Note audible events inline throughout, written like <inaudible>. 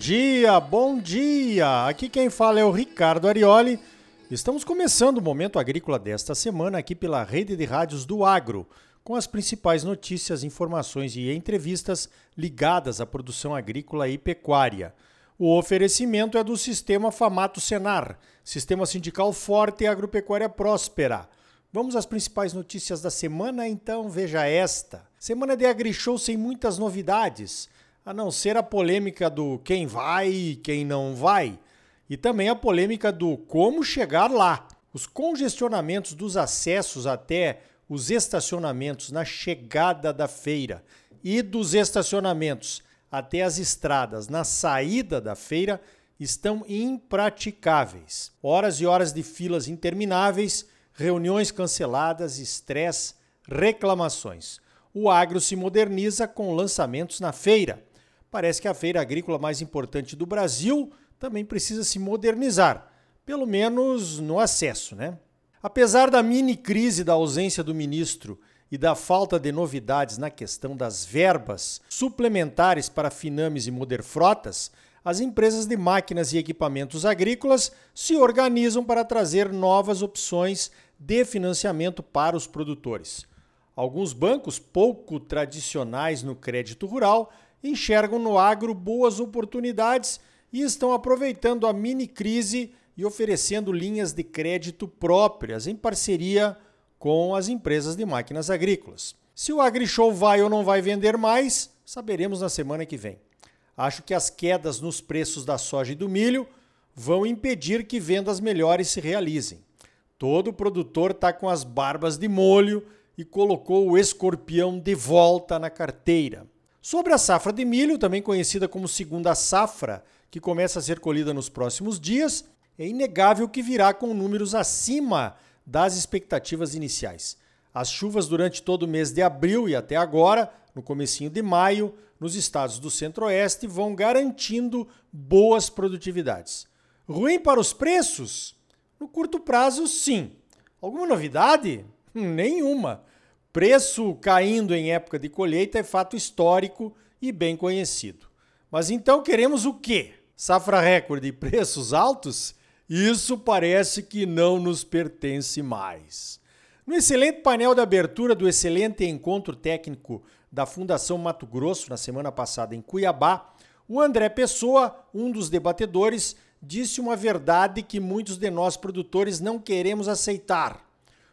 dia, bom dia! Aqui quem fala é o Ricardo Arioli. Estamos começando o Momento Agrícola desta semana aqui pela rede de rádios do Agro, com as principais notícias, informações e entrevistas ligadas à produção agrícola e pecuária. O oferecimento é do Sistema Famato Senar, Sistema Sindical Forte e Agropecuária Próspera. Vamos às principais notícias da semana, então veja esta. Semana de AgriShow sem muitas novidades a não ser a polêmica do quem vai e quem não vai, e também a polêmica do como chegar lá. Os congestionamentos dos acessos até os estacionamentos na chegada da feira e dos estacionamentos até as estradas na saída da feira estão impraticáveis. Horas e horas de filas intermináveis, reuniões canceladas, estresse, reclamações. O agro se moderniza com lançamentos na feira parece que a feira agrícola mais importante do Brasil também precisa se modernizar, pelo menos no acesso, né? Apesar da mini crise da ausência do ministro e da falta de novidades na questão das verbas suplementares para Finames e Moderfrotas, as empresas de máquinas e equipamentos agrícolas se organizam para trazer novas opções de financiamento para os produtores. Alguns bancos pouco tradicionais no crédito rural enxergam no agro boas oportunidades e estão aproveitando a mini crise e oferecendo linhas de crédito próprias em parceria com as empresas de máquinas agrícolas. Se o AgriShow vai ou não vai vender mais, saberemos na semana que vem. Acho que as quedas nos preços da soja e do milho vão impedir que vendas melhores se realizem. Todo produtor está com as barbas de molho e colocou o escorpião de volta na carteira. Sobre a safra de milho, também conhecida como segunda safra, que começa a ser colhida nos próximos dias, é inegável que virá com números acima das expectativas iniciais. As chuvas durante todo o mês de abril e até agora, no comecinho de maio, nos estados do Centro-Oeste vão garantindo boas produtividades. Ruim para os preços? No curto prazo, sim. Alguma novidade? Nenhuma. Preço caindo em época de colheita é fato histórico e bem conhecido. Mas então queremos o quê? Safra recorde e preços altos? Isso parece que não nos pertence mais. No excelente painel de abertura do excelente encontro técnico da Fundação Mato Grosso na semana passada em Cuiabá, o André Pessoa, um dos debatedores, disse uma verdade que muitos de nós produtores não queremos aceitar.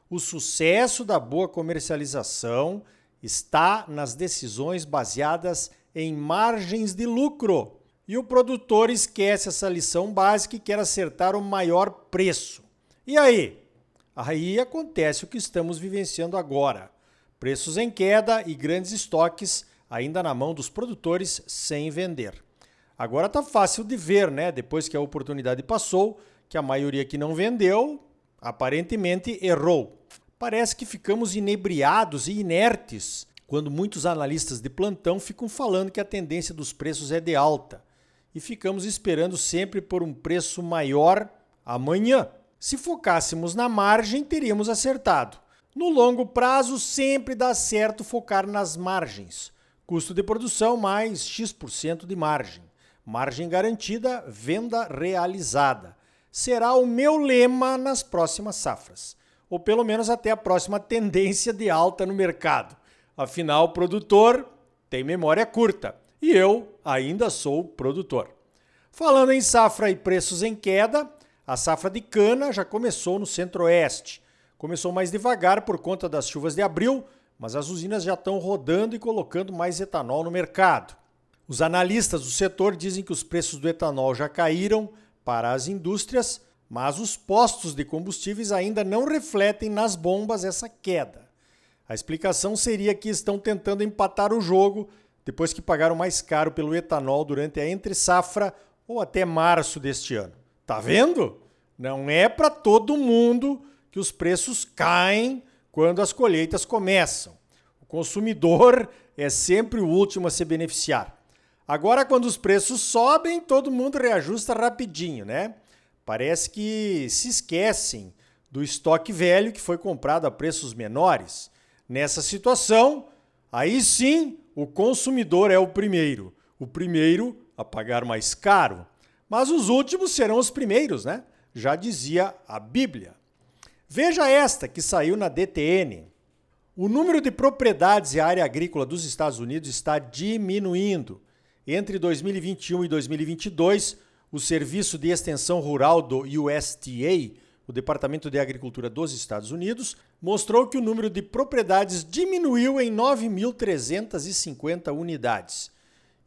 O sucesso da boa comercialização está nas decisões baseadas em margens de lucro. E o produtor esquece essa lição básica e quer acertar o maior preço. E aí? Aí acontece o que estamos vivenciando agora: preços em queda e grandes estoques ainda na mão dos produtores sem vender. Agora tá fácil de ver, né? Depois que a oportunidade passou, que a maioria que não vendeu aparentemente errou. Parece que ficamos inebriados e inertes quando muitos analistas de plantão ficam falando que a tendência dos preços é de alta e ficamos esperando sempre por um preço maior amanhã. Se focássemos na margem, teríamos acertado. No longo prazo, sempre dá certo focar nas margens. Custo de produção mais X% de margem. Margem garantida, venda realizada. Será o meu lema nas próximas safras ou pelo menos até a próxima tendência de alta no mercado. Afinal, o produtor tem memória curta e eu ainda sou produtor. Falando em safra e preços em queda, a safra de cana já começou no centro-oeste. Começou mais devagar por conta das chuvas de abril, mas as usinas já estão rodando e colocando mais etanol no mercado. Os analistas do setor dizem que os preços do etanol já caíram para as indústrias mas os postos de combustíveis ainda não refletem nas bombas essa queda. A explicação seria que estão tentando empatar o jogo depois que pagaram mais caro pelo etanol durante a entre-safra ou até março deste ano. Tá vendo? Não é para todo mundo que os preços caem quando as colheitas começam. O consumidor é sempre o último a se beneficiar. Agora, quando os preços sobem, todo mundo reajusta rapidinho, né? Parece que se esquecem do estoque velho que foi comprado a preços menores. Nessa situação, aí sim o consumidor é o primeiro, o primeiro a pagar mais caro, mas os últimos serão os primeiros, né? Já dizia a Bíblia. Veja esta que saiu na DTN. O número de propriedades e área agrícola dos Estados Unidos está diminuindo. Entre 2021 e 2022, o Serviço de Extensão Rural do USDA, o Departamento de Agricultura dos Estados Unidos, mostrou que o número de propriedades diminuiu em 9.350 unidades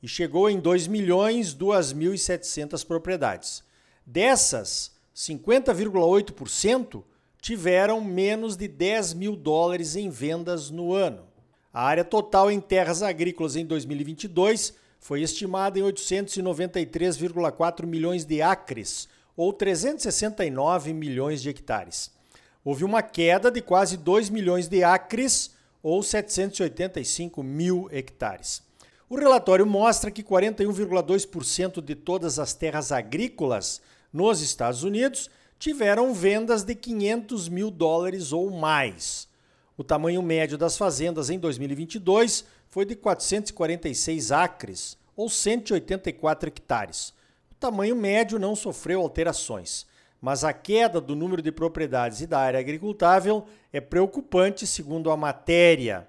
e chegou em 2 milhões 2.700 propriedades. Dessas, 50,8% tiveram menos de 10 mil dólares em vendas no ano. A área total em terras agrícolas em 2022 foi estimada em 893,4 milhões de acres, ou 369 milhões de hectares. Houve uma queda de quase 2 milhões de acres, ou 785 mil hectares. O relatório mostra que 41,2% de todas as terras agrícolas nos Estados Unidos tiveram vendas de 500 mil dólares ou mais. O tamanho médio das fazendas em 2022 foi de 446 acres, ou 184 hectares. O tamanho médio não sofreu alterações, mas a queda do número de propriedades e da área agricultável é preocupante, segundo a matéria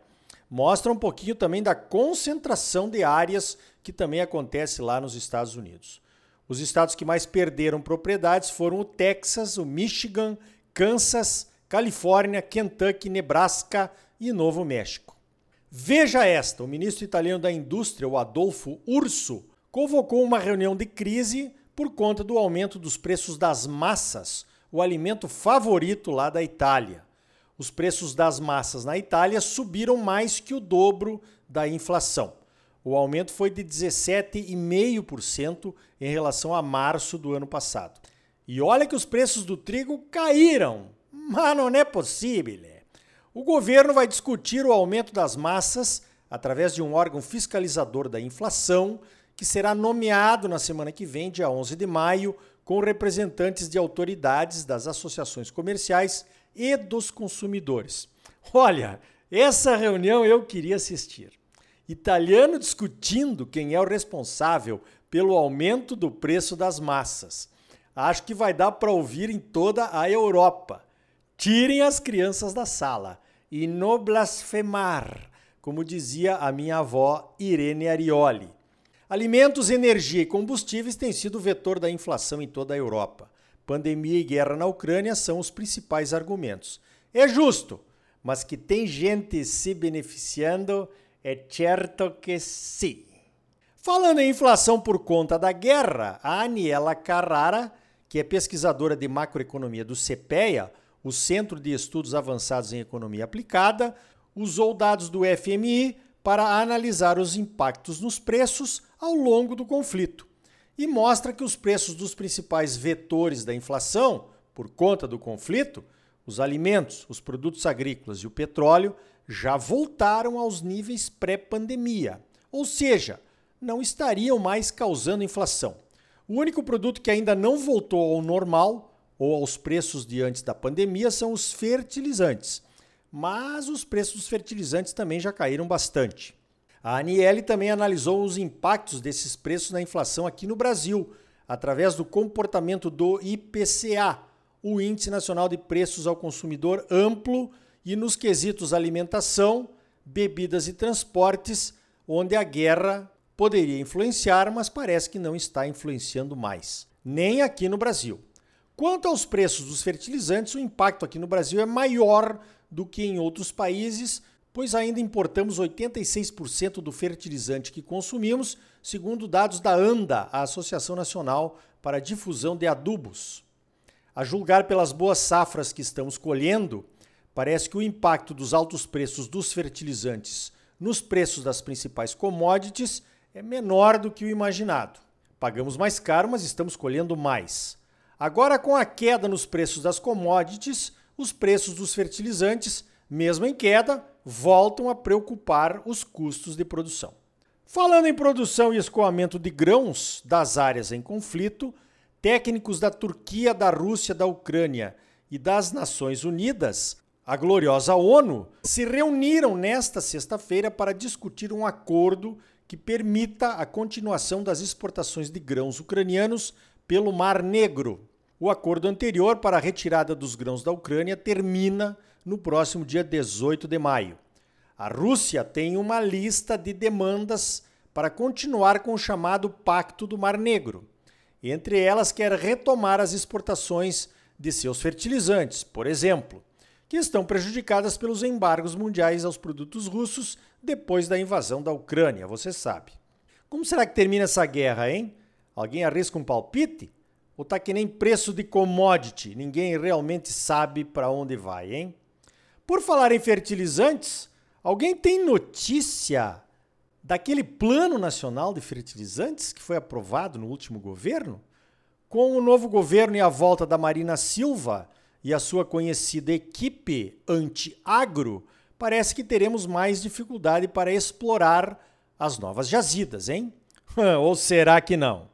mostra um pouquinho também da concentração de áreas que também acontece lá nos Estados Unidos. Os estados que mais perderam propriedades foram o Texas, o Michigan, Kansas, Califórnia, Kentucky, Nebraska e Novo México. Veja esta: o ministro italiano da Indústria, o Adolfo Urso, convocou uma reunião de crise por conta do aumento dos preços das massas, o alimento favorito lá da Itália os preços das massas na Itália subiram mais que o dobro da inflação. O aumento foi de 17,5% em relação a março do ano passado. E olha que os preços do trigo caíram, mas não é possível. O governo vai discutir o aumento das massas através de um órgão fiscalizador da inflação, que será nomeado na semana que vem, dia 11 de maio, com representantes de autoridades das associações comerciais e dos consumidores. Olha, essa reunião eu queria assistir. Italiano discutindo quem é o responsável pelo aumento do preço das massas. Acho que vai dar para ouvir em toda a Europa. Tirem as crianças da sala e no blasfemar, como dizia a minha avó Irene Arioli. Alimentos, energia e combustíveis têm sido o vetor da inflação em toda a Europa. Pandemia e guerra na Ucrânia são os principais argumentos. É justo, mas que tem gente se beneficiando, é certo que sim. Falando em inflação por conta da guerra, a Aniela Carrara, que é pesquisadora de macroeconomia do CPEA, o Centro de Estudos Avançados em Economia Aplicada, usou dados do FMI para analisar os impactos nos preços ao longo do conflito e mostra que os preços dos principais vetores da inflação, por conta do conflito, os alimentos, os produtos agrícolas e o petróleo, já voltaram aos níveis pré-pandemia, ou seja, não estariam mais causando inflação. O único produto que ainda não voltou ao normal ou aos preços de antes da pandemia são os fertilizantes. Mas os preços dos fertilizantes também já caíram bastante. A Aniele também analisou os impactos desses preços na inflação aqui no Brasil, através do comportamento do IPCA, o Índice Nacional de Preços ao Consumidor Amplo, e nos quesitos alimentação, bebidas e transportes, onde a guerra poderia influenciar, mas parece que não está influenciando mais, nem aqui no Brasil. Quanto aos preços dos fertilizantes, o impacto aqui no Brasil é maior do que em outros países, pois ainda importamos 86% do fertilizante que consumimos, segundo dados da ANDA, a Associação Nacional para a Difusão de Adubos. A julgar pelas boas safras que estamos colhendo, parece que o impacto dos altos preços dos fertilizantes nos preços das principais commodities é menor do que o imaginado. Pagamos mais caro, mas estamos colhendo mais. Agora, com a queda nos preços das commodities, os preços dos fertilizantes, mesmo em queda, voltam a preocupar os custos de produção. Falando em produção e escoamento de grãos das áreas em conflito, técnicos da Turquia, da Rússia, da Ucrânia e das Nações Unidas, a gloriosa ONU, se reuniram nesta sexta-feira para discutir um acordo que permita a continuação das exportações de grãos ucranianos pelo Mar Negro. O acordo anterior para a retirada dos grãos da Ucrânia termina no próximo dia 18 de maio. A Rússia tem uma lista de demandas para continuar com o chamado Pacto do Mar Negro. Entre elas, quer retomar as exportações de seus fertilizantes, por exemplo, que estão prejudicadas pelos embargos mundiais aos produtos russos depois da invasão da Ucrânia, você sabe. Como será que termina essa guerra, hein? Alguém arrisca um palpite? Ou tá que nem preço de commodity, ninguém realmente sabe para onde vai, hein? Por falar em fertilizantes, alguém tem notícia daquele Plano Nacional de Fertilizantes que foi aprovado no último governo? Com o novo governo e a volta da Marina Silva e a sua conhecida equipe anti-agro, parece que teremos mais dificuldade para explorar as novas jazidas, hein? <laughs> Ou será que não?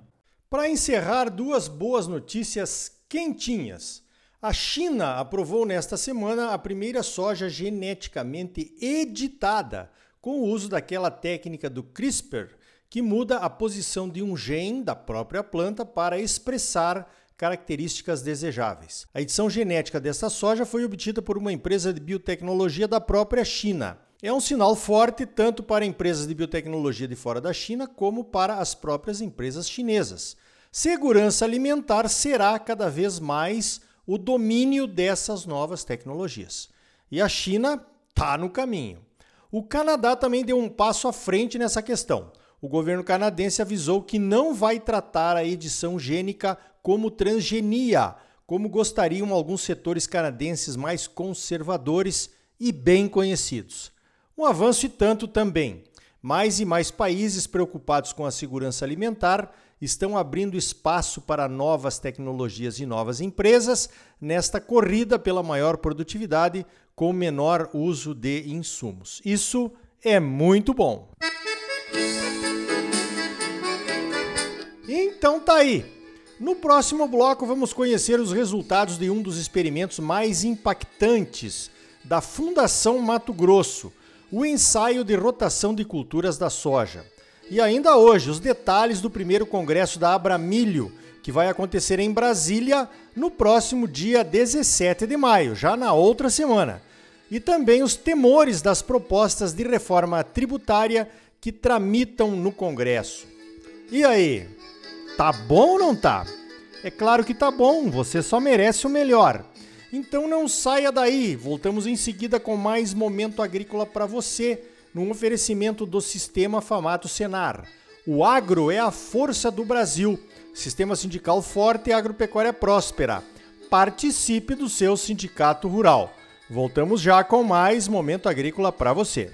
Para encerrar, duas boas notícias quentinhas. A China aprovou nesta semana a primeira soja geneticamente editada com o uso daquela técnica do CRISPR que muda a posição de um gene da própria planta para expressar características desejáveis. A edição genética desta soja foi obtida por uma empresa de biotecnologia da própria China. É um sinal forte tanto para empresas de biotecnologia de fora da China como para as próprias empresas chinesas. Segurança alimentar será cada vez mais o domínio dessas novas tecnologias. E a China está no caminho. O Canadá também deu um passo à frente nessa questão. O governo canadense avisou que não vai tratar a edição gênica como transgenia, como gostariam alguns setores canadenses mais conservadores e bem conhecidos. Um avanço e tanto também. Mais e mais países preocupados com a segurança alimentar estão abrindo espaço para novas tecnologias e novas empresas nesta corrida pela maior produtividade com menor uso de insumos. Isso é muito bom. Então tá aí. No próximo bloco vamos conhecer os resultados de um dos experimentos mais impactantes da Fundação Mato Grosso o ensaio de rotação de culturas da soja. E ainda hoje, os detalhes do primeiro congresso da Abramilho, que vai acontecer em Brasília no próximo dia 17 de maio, já na outra semana. E também os temores das propostas de reforma tributária que tramitam no Congresso. E aí, tá bom ou não tá? É claro que tá bom, você só merece o melhor. Então não saia daí, voltamos em seguida com mais momento agrícola para você, num oferecimento do Sistema Famato Senar. O agro é a força do Brasil. Sistema sindical forte e agropecuária próspera. Participe do seu sindicato rural. Voltamos já com mais momento agrícola para você.